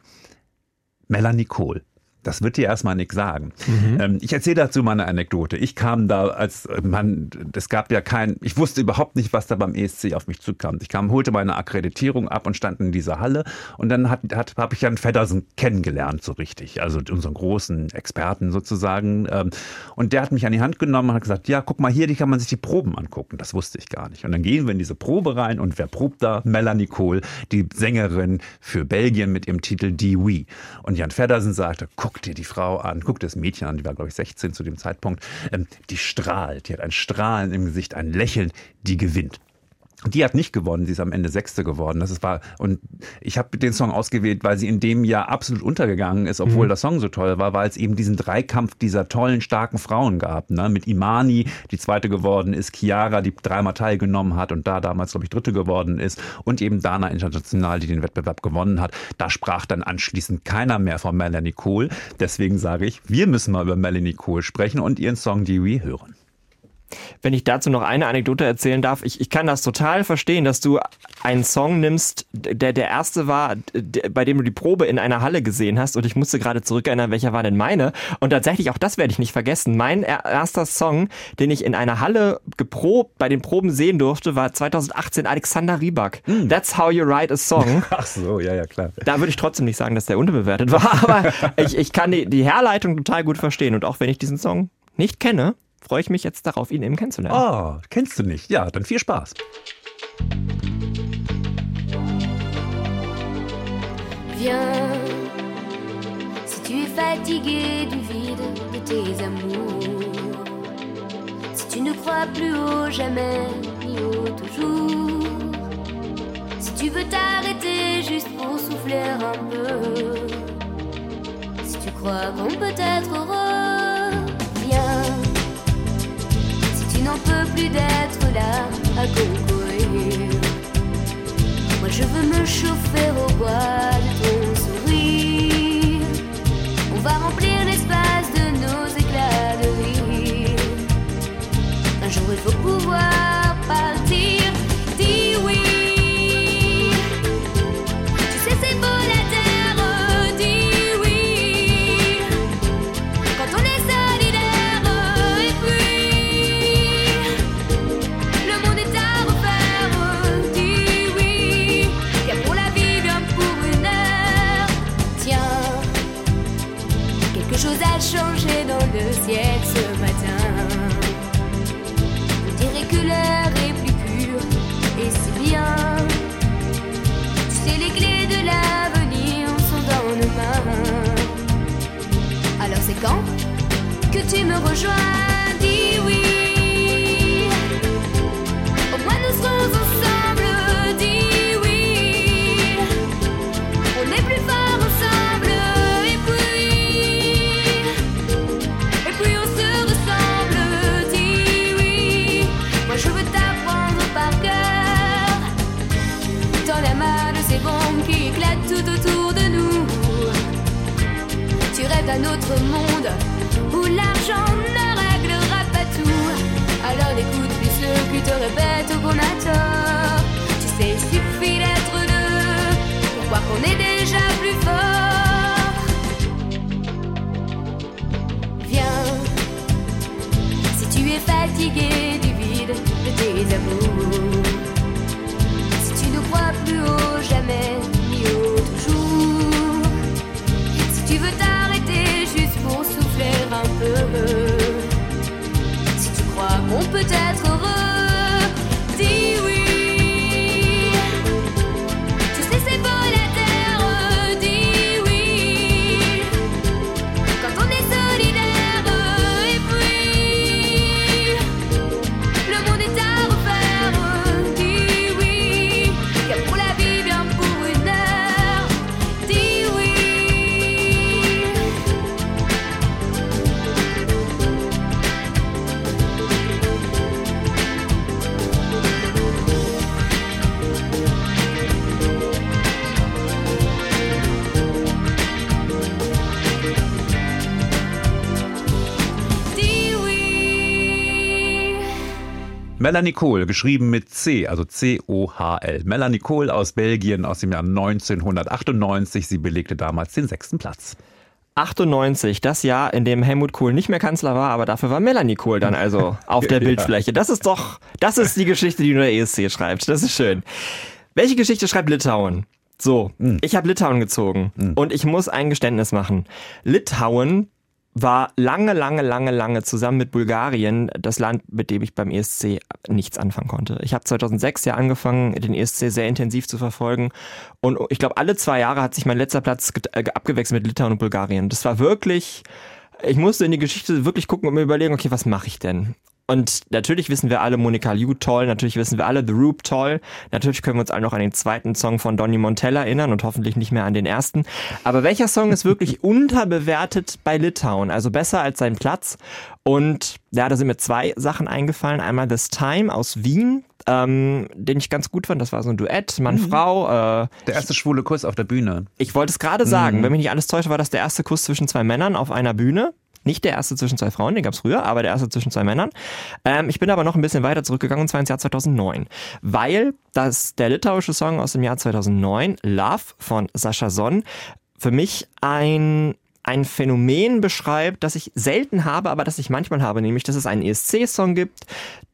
Melanie Kohl. Das wird dir erstmal nichts sagen. Ähm, ich erzähle dazu mal eine Anekdote. Ich kam da als äh, Mann, es gab ja kein, ich wusste überhaupt nicht, was da beim ESC auf mich zukam. Ich kam, holte meine Akkreditierung ab und stand in dieser Halle und dann hat, hat, habe ich Jan Feddersen kennengelernt, so richtig. Also unseren großen Experten sozusagen. Ähm, Und der hat mich an die Hand genommen und hat gesagt, ja, guck mal hier, die kann man sich die Proben angucken. Das wusste ich gar nicht. Und dann gehen wir in diese Probe rein und wer probt da? Melanie Kohl, die Sängerin für Belgien mit ihrem Titel Die Oui. Und Jan Feddersen sagte, guck guck dir die Frau an, guck dir das Mädchen an, die war, glaube ich, 16 zu dem Zeitpunkt. Ähm, die strahlt, die hat ein Strahlen im Gesicht, ein Lächeln, die gewinnt. Die hat nicht gewonnen, sie ist am Ende Sechste geworden. Das ist war und ich habe den Song ausgewählt, weil sie in dem Jahr absolut untergegangen ist, obwohl Mhm. der Song so toll war, weil es eben diesen Dreikampf dieser tollen, starken Frauen gab. Ne? Mit Imani, die Zweite geworden ist, Chiara, die dreimal teilgenommen hat und da damals, glaube ich, Dritte geworden ist und eben Dana International, die den Wettbewerb gewonnen hat. Da sprach dann anschließend keiner mehr von Melanie Cole. Deswegen sage ich, wir müssen mal über Melanie Cole sprechen und ihren Song Dewey hören. Wenn ich dazu noch eine Anekdote erzählen darf, ich, ich kann das total verstehen, dass du einen Song nimmst, der der erste war, der, bei dem du die Probe in einer Halle gesehen hast und ich musste gerade zurückerinnern, welcher war denn meine und tatsächlich auch das werde ich nicht vergessen. Mein er- erster Song, den ich in einer Halle geprobt, bei den Proben sehen durfte, war 2018 Alexander Rybak. That's how you write a song. [laughs] Ach so, ja, ja, klar. Da würde ich trotzdem nicht sagen, dass der unterbewertet war, aber [laughs] ich, ich kann die, die Herleitung total gut verstehen und auch wenn ich diesen Song nicht kenne, freue ich mich jetzt darauf, ihn eben kennenzulernen. Oh, kennst du nicht? Ja, dann viel Spaß. Viens, si tu es fatigué du vide de tes amours, si tu ne crois plus au jamais ni au toujours, si tu veux t'arrêter juste pour souffler un peu, si tu crois qu'on peut être heureux, n'en peux plus d'être là à concourir. Moi je veux me chauffer au bois de ton sourire. On va remplir l'espace de nos éclats de rire. Un jour il faut pouvoir que tu me rejoins? D'un autre monde où l'argent ne réglera pas tout. Alors n'écoute plus ceux qui te répètent qu'on a tort. Tu sais, il suffit d'être deux pour croire qu'on est déjà plus fort. Viens, si tu es fatigué du vide de tes amours. Si tu ne crois plus au jamais Si tu crois qu'on peut être heureux, Melanie Cole, geschrieben mit C, also C-O-H-L. Melanie Cole aus Belgien aus dem Jahr 1998. Sie belegte damals den sechsten Platz. 98, das Jahr, in dem Helmut Kohl nicht mehr Kanzler war, aber dafür war Melanie Kohl dann also [laughs] auf der Bildfläche. Das ist doch, das ist die Geschichte, die nur der ESC schreibt. Das ist schön. Welche Geschichte schreibt Litauen? So, ich habe Litauen gezogen und ich muss ein Geständnis machen. Litauen war lange, lange, lange, lange zusammen mit Bulgarien das Land, mit dem ich beim ESC nichts anfangen konnte. Ich habe 2006 ja angefangen, den ESC sehr intensiv zu verfolgen und ich glaube, alle zwei Jahre hat sich mein letzter Platz äh, abgewechselt mit Litauen und Bulgarien. Das war wirklich, ich musste in die Geschichte wirklich gucken und mir überlegen, okay, was mache ich denn? Und natürlich wissen wir alle Monica Liu toll, natürlich wissen wir alle The Roop toll, natürlich können wir uns alle noch an den zweiten Song von Donny Montella erinnern und hoffentlich nicht mehr an den ersten. Aber welcher Song ist wirklich [laughs] unterbewertet bei Litauen? Also besser als sein Platz. Und ja, da sind mir zwei Sachen eingefallen. Einmal This Time aus Wien, ähm, den ich ganz gut fand. Das war so ein Duett, Mann-Frau. Äh, Der erste schwule Kuss auf der Bühne. ich wollte es gerade sagen, wenn mich nicht alles täuscht, war das der erste Kuss zwischen zwei Männern auf einer Bühne. Nicht der erste zwischen zwei Frauen, den gab's früher, aber der erste zwischen zwei Männern. Ähm, ich bin aber noch ein bisschen weiter zurückgegangen, und zwar ins Jahr 2009. Weil das, der litauische Song aus dem Jahr 2009, Love von Sascha Son, für mich ein ein Phänomen beschreibt, das ich selten habe, aber das ich manchmal habe, nämlich, dass es einen ESC-Song gibt,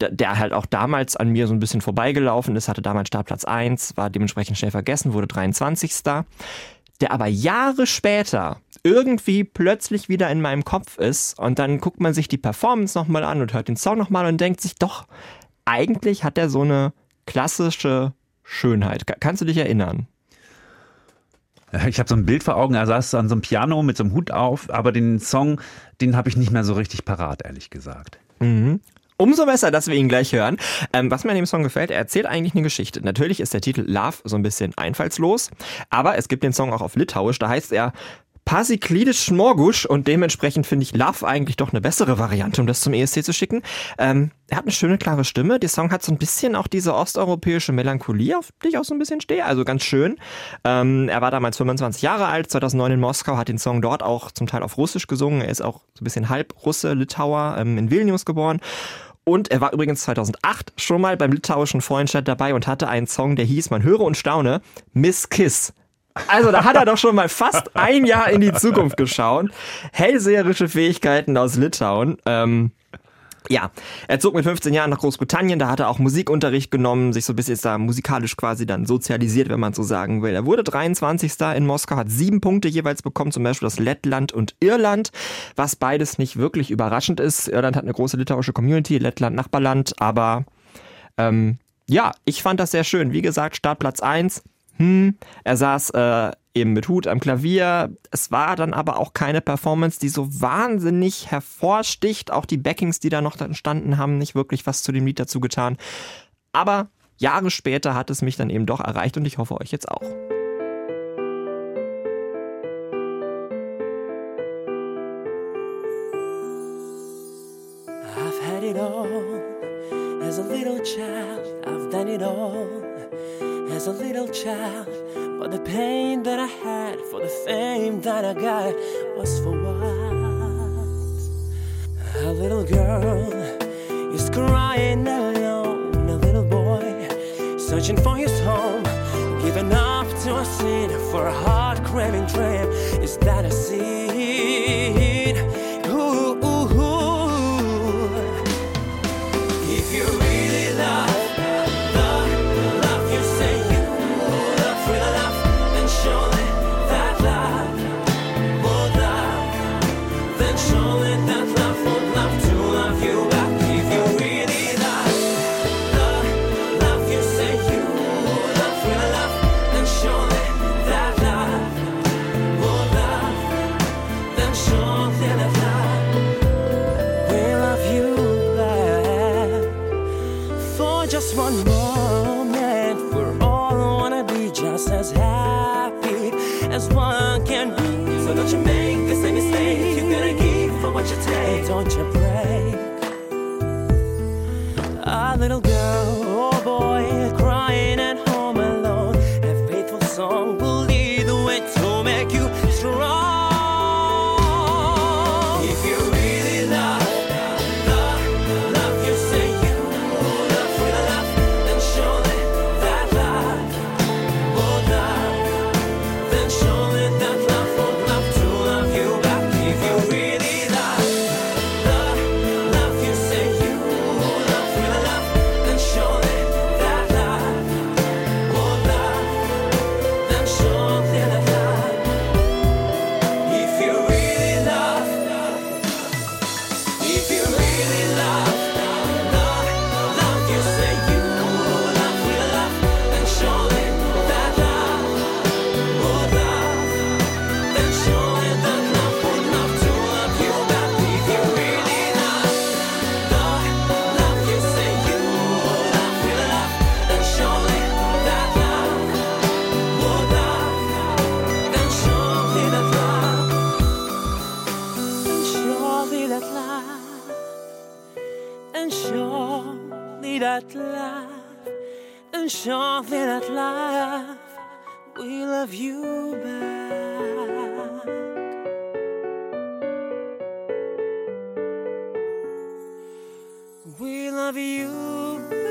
der- der halt auch damals an mir so ein bisschen vorbeigelaufen ist, hatte damals Startplatz 1, war dementsprechend schnell vergessen, wurde 23 der aber Jahre später irgendwie plötzlich wieder in meinem Kopf ist und dann guckt man sich die Performance nochmal an und hört den Song nochmal und denkt sich, doch, eigentlich hat er so eine klassische Schönheit. Ka- Kannst du dich erinnern? Ich habe so ein Bild vor Augen, er saß an so einem Piano mit so einem Hut auf, aber den Song, den habe ich nicht mehr so richtig parat, ehrlich gesagt. Umso besser, dass wir ihn gleich hören. Ähm, was mir an dem Song gefällt, er erzählt eigentlich eine Geschichte. Natürlich ist der Titel Love so ein bisschen einfallslos, aber es gibt den Song auch auf Litauisch, da heißt er Pasiklidisch Schmorgusch und dementsprechend finde ich Love eigentlich doch eine bessere Variante, um das zum ESC zu schicken. Ähm, er hat eine schöne, klare Stimme. Der Song hat so ein bisschen auch diese osteuropäische Melancholie, auf die ich auch so ein bisschen stehe. Also ganz schön. Ähm, er war damals 25 Jahre alt, 2009 in Moskau, hat den Song dort auch zum Teil auf Russisch gesungen. Er ist auch so ein bisschen halb Russe, Litauer, ähm, in Vilnius geboren. Und er war übrigens 2008 schon mal beim litauischen Vorentscheid dabei und hatte einen Song, der hieß, man höre und staune, Miss Kiss. Also da hat er doch schon mal fast ein Jahr in die Zukunft geschaut. Hellseherische Fähigkeiten aus Litauen. Ähm, ja, er zog mit 15 Jahren nach Großbritannien, da hat er auch Musikunterricht genommen, sich so ein bisschen da musikalisch quasi dann sozialisiert, wenn man so sagen will. Er wurde 23. in Moskau, hat sieben Punkte jeweils bekommen, zum Beispiel aus Lettland und Irland, was beides nicht wirklich überraschend ist. Irland hat eine große litauische Community, Lettland Nachbarland, aber ähm, ja, ich fand das sehr schön. Wie gesagt, Startplatz 1, hm, er saß äh, eben mit Hut am Klavier. Es war dann aber auch keine Performance, die so wahnsinnig hervorsticht. Auch die Backings, die da noch entstanden haben, nicht wirklich was zu dem Lied dazu getan. Aber Jahre später hat es mich dann eben doch erreicht und ich hoffe euch jetzt auch. I've had it all as a little child. I've done it all as a little child. But the pain that I had for the fame that I got was for what? A little girl is crying alone. A little boy searching for his home. Giving up to a sin for a heart craving dream. Is that a seed? That laugh and shortly that laugh we love you back. We love you back.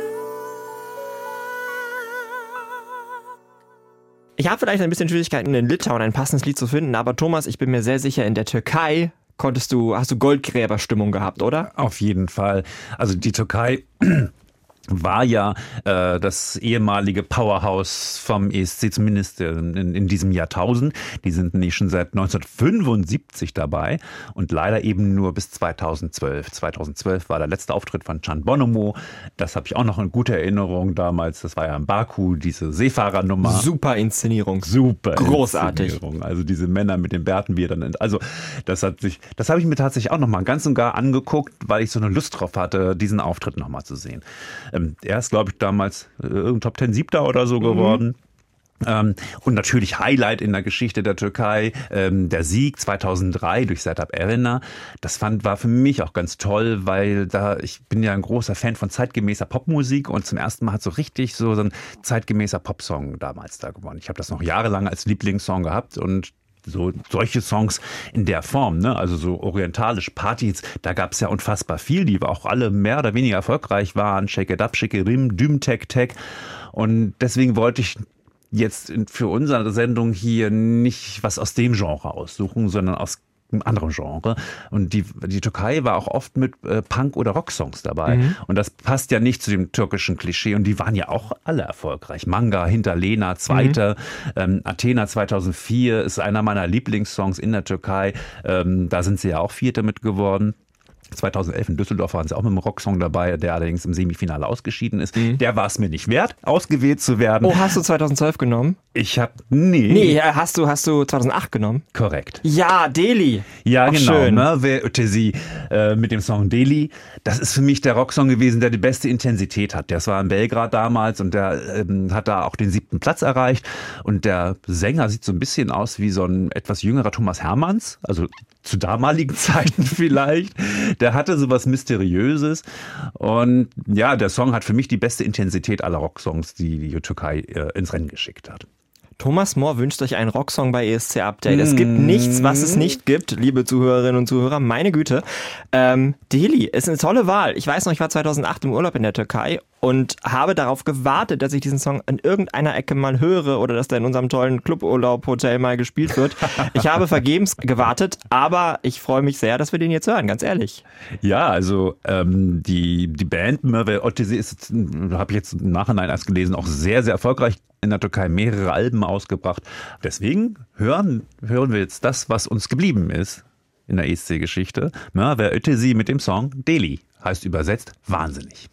Ich habe vielleicht ein bisschen Schwierigkeiten in Litauen ein passendes Lied zu finden, aber Thomas, ich bin mir sehr sicher, in der Türkei konntest du, hast du Goldgräberstimmung gehabt, oder? Auf jeden Fall. Also die Türkei war ja äh, das ehemalige Powerhouse vom ESC, zumindest in, in, diesem Jahrtausend. Die sind nämlich schon seit 1975 dabei und leider eben nur bis 2012. 2012 war der letzte Auftritt von Can Bonomo. Das habe ich auch noch in guter Erinnerung damals. Das war ja in Baku, diese Seefahrernummer. Super Inszenierung. Super. Großartig. Inszenierung. Also diese Männer mit den Bärten, wie er dann. Also das hat sich, das habe ich mir tatsächlich auch nochmal ganz und gar angeguckt, weil ich so eine Lust drauf hatte, diesen Auftritt nochmal zu sehen. Ähm, er ist, glaube ich, damals äh, irgendein Top Ten Siebter oder so geworden. Ähm, und natürlich Highlight in der Geschichte der Türkei, ähm, der Sieg 2003 durch Sertab Erener. Das fand, war für mich auch ganz toll, weil da, ich bin ja ein großer Fan von zeitgemäßer Popmusik und zum ersten Mal hat so richtig so, so ein zeitgemäßer Popsong damals da gewonnen. Ich habe das noch jahrelang als Lieblingssong gehabt und so solche Songs in der Form, ne? also so orientalisch Partys, da gab es ja unfassbar viel, die auch alle mehr oder weniger erfolgreich waren. Shake It Up, Shake It Rim, Düm Tek Tek. Und deswegen wollte ich jetzt für unsere Sendung hier nicht was aus dem Genre aussuchen, sondern aus einem anderen Genre. Und die, die Türkei war auch oft mit äh, Punk- oder Rocksongs dabei. Und das passt ja nicht zu dem türkischen Klischee. Und die waren ja auch alle erfolgreich. Manga hinter Lena, Zweiter. Ähm, Athena 2004 ist einer meiner Lieblingssongs in der Türkei. Ähm, da sind sie ja auch Vierte mit geworden. 2011 in Düsseldorf waren sie auch mit einem Rocksong dabei, der allerdings im Semifinale ausgeschieden ist. Der war es mir nicht wert, ausgewählt zu werden. Oh, hast du 2012 genommen? Ich habe nee, Nee, hast du, hast du 2008 genommen? korrekt. Ja, Delhi. Ja, Ach, genau. schön. Merve Ötesi äh, mit dem Song Delhi. Das ist für mich der Rocksong gewesen, der die beste Intensität hat. Das war in Belgrad damals und der ähm, hat da auch den siebten Platz erreicht. Und der Sänger sieht so ein bisschen aus wie so ein etwas jüngerer Thomas Hermanns, also zu damaligen [laughs] Zeiten vielleicht. Der hatte sowas Mysteriöses. Und ja, der Song hat für mich die beste Intensität aller Rocksongs, die die Türkei äh, ins Rennen geschickt hat. Thomas Mohr wünscht euch einen Rocksong bei ESC Update. Es gibt nichts, was es nicht gibt, liebe Zuhörerinnen und Zuhörer. Meine Güte. Ähm, Delhi ist eine tolle Wahl. Ich weiß noch, ich war 2008 im Urlaub in der Türkei und habe darauf gewartet, dass ich diesen Song in irgendeiner Ecke mal höre oder dass der in unserem tollen Cluburlaub-Hotel mal gespielt wird. [laughs] Ich habe vergebens gewartet, aber ich freue mich sehr, dass wir den jetzt hören, ganz ehrlich. Ja, also ähm, die, die Band Merve Ötesi ist, habe ich jetzt im Nachhinein erst gelesen, auch sehr, sehr erfolgreich in der Türkei, mehrere Alben ausgebracht. Deswegen hören, hören wir jetzt das, was uns geblieben ist in der ESC-Geschichte. Merve Ötesi mit dem Song Deli, heißt übersetzt wahnsinnig.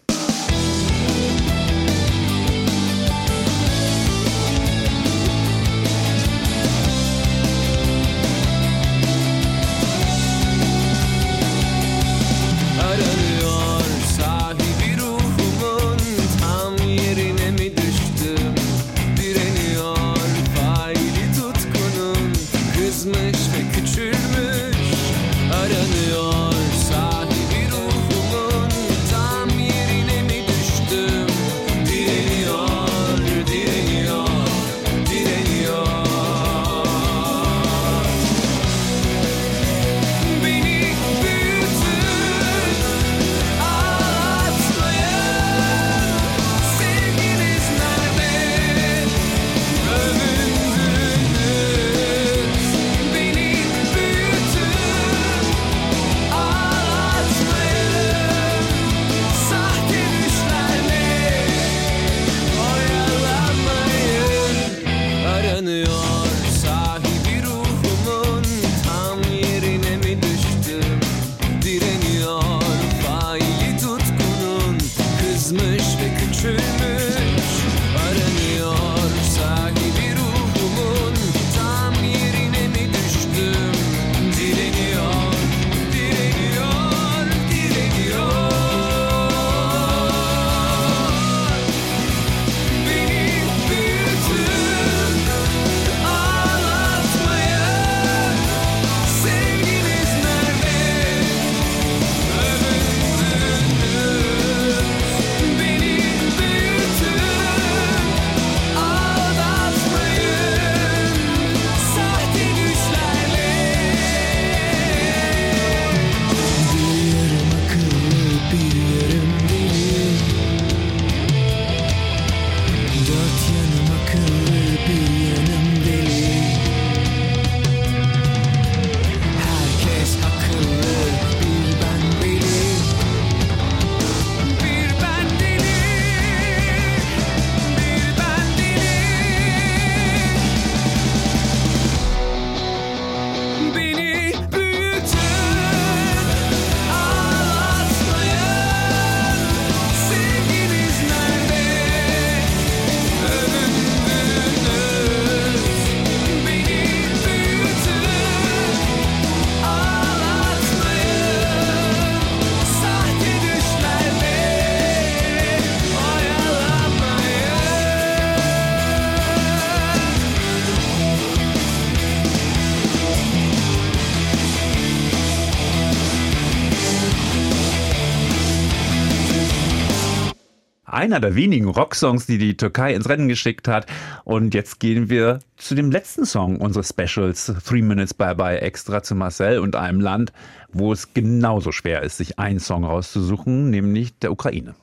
Einer der wenigen Rocksongs, die die Türkei ins Rennen geschickt hat. Und jetzt gehen wir zu dem letzten Song unseres Specials, Three Minutes Bye Bye Extra zu Marcel und einem Land, wo es genauso schwer ist, sich einen Song rauszusuchen, nämlich der Ukraine.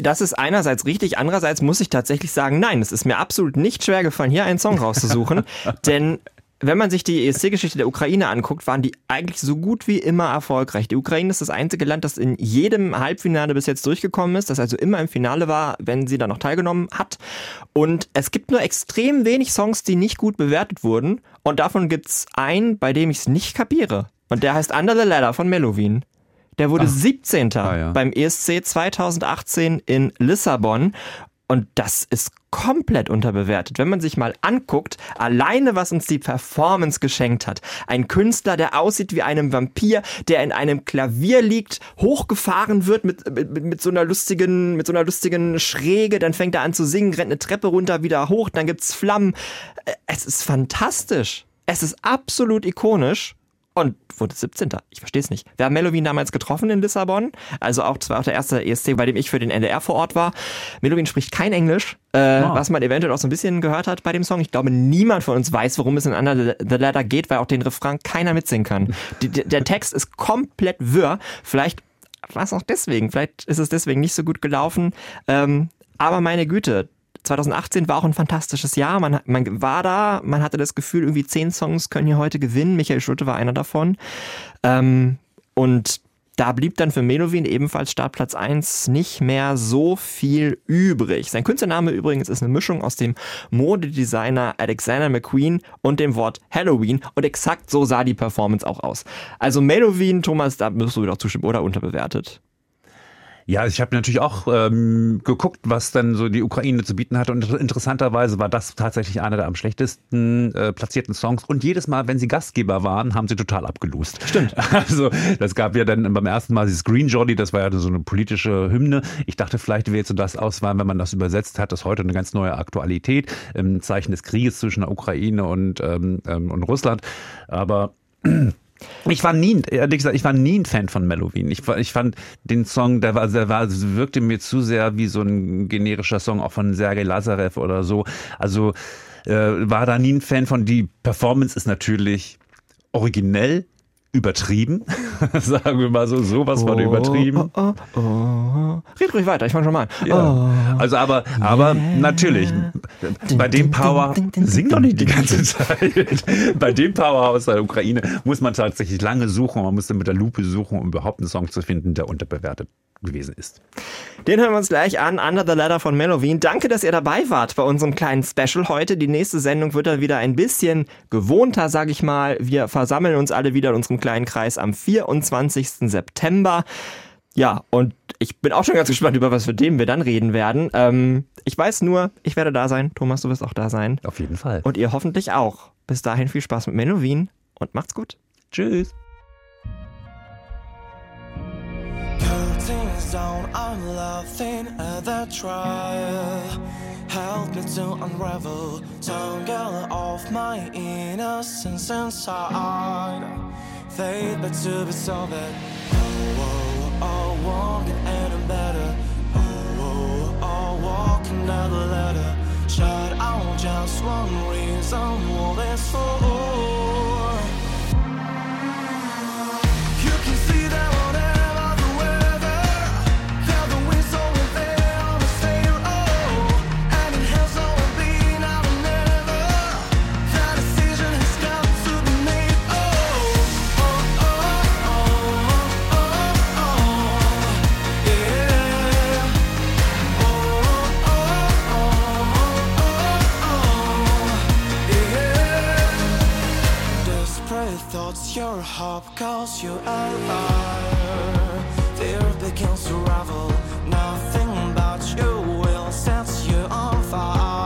Das ist einerseits richtig, andererseits muss ich tatsächlich sagen, nein, es ist mir absolut nicht schwer gefallen, hier einen Song rauszusuchen, [laughs] denn wenn man sich die ESC-Geschichte der Ukraine anguckt, waren die eigentlich so gut wie immer erfolgreich. Die Ukraine ist das einzige Land, das in jedem Halbfinale bis jetzt durchgekommen ist, das also immer im Finale war, wenn sie da noch teilgenommen hat. Und es gibt nur extrem wenig Songs, die nicht gut bewertet wurden. Und davon gibt's einen, bei dem ich es nicht kapiere. Und der heißt Under the Ladder von Melovin. Der wurde 17. Ah, ja. beim ESC 2018 in Lissabon. Und das ist komplett unterbewertet. Wenn man sich mal anguckt, alleine was uns die Performance geschenkt hat. Ein Künstler, der aussieht wie einem Vampir, der in einem Klavier liegt, hochgefahren wird mit, mit, mit so einer lustigen, mit so einer lustigen Schräge, dann fängt er an zu singen, rennt eine Treppe runter, wieder hoch, dann gibt's Flammen. Es ist fantastisch. Es ist absolut ikonisch und wurde 17. Ich verstehe es nicht. Wir haben Melowin damals getroffen in Lissabon. Also auch, das war auch der erste ESC, bei dem ich für den NDR vor Ort war. Melowin spricht kein Englisch, äh, was man eventuell auch so ein bisschen gehört hat bei dem Song. Ich glaube, niemand von uns weiß, worum es in Under the Ladder geht, weil auch den Refrain keiner mitsingen kann. Die, der Text ist komplett wirr. Vielleicht war es auch deswegen. Vielleicht ist es deswegen nicht so gut gelaufen. Ähm, aber meine Güte, 2018 war auch ein fantastisches Jahr. Man, man war da, man hatte das Gefühl, irgendwie zehn Songs können hier heute gewinnen. Michael Schulte war einer davon. Ähm, und da blieb dann für Melowin ebenfalls Startplatz 1 nicht mehr so viel übrig. Sein Künstlername übrigens ist eine Mischung aus dem Modedesigner Alexander McQueen und dem Wort Halloween und exakt so sah die Performance auch aus. Also Melowin, Thomas, da müsst du doch zustimmen oder unterbewertet. Ja, ich habe natürlich auch ähm, geguckt, was dann so die Ukraine zu bieten hatte. Und interessanterweise war das tatsächlich einer der am schlechtesten äh, platzierten Songs. Und jedes Mal, wenn sie Gastgeber waren, haben sie total abgelost. Stimmt. [laughs] Also das gab ja dann beim ersten Mal dieses Green Jolly, das war ja so eine politische Hymne. Ich dachte, vielleicht wäre so das Auswahl, wenn man das übersetzt hat, das heute eine ganz neue Aktualität im Zeichen des Krieges zwischen der Ukraine und, ähm, ähm, und Russland. Aber ich war nie, ehrlich gesagt, ich war nie ein Fan von Melowin. Ich, ich fand den Song, der war, der war, wirkte mir zu sehr wie so ein generischer Song auch von Sergei Lazarev oder so. Also äh, war da nie ein Fan von. Die Performance ist natürlich originell, übertrieben. [laughs] Sagen wir mal so, sowas von übertrieben. Oh, oh, oh. Red ruhig weiter, ich fange schon mal an. Ja. Also aber, aber natürlich, bei dem Power, sing doch nicht die ganze Zeit. [laughs] bei dem Power aus der Ukraine muss man tatsächlich lange suchen. Man musste mit der Lupe suchen, um überhaupt einen Song zu finden, der unterbewertet gewesen ist. Den hören wir uns gleich an. Under the Ladder von Melowin. Danke, dass ihr dabei wart bei unserem kleinen Special heute. Die nächste Sendung wird dann wieder ein bisschen gewohnter, sag ich mal. Wir versammeln uns alle wieder in unserem kleinen Kreis am 24. September. Ja, und ich bin auch schon ganz gespannt, über was für Themen wir dann reden werden. Ähm, ich weiß nur, ich werde da sein. Thomas, du wirst auch da sein. Auf jeden Fall. Und ihr hoffentlich auch. Bis dahin viel Spaß mit Melowin und macht's gut. Tschüss. Down, I'm laughing at the trial. Help me to unravel, don't get off my innocence inside. Fate but to be solved. Oh, oh, won't get better. Oh, oh, walking down the ladder. Shut out just one reason, all this for. Your hope calls you a liar. Fear begins to ravel. Nothing but you will set you on fire.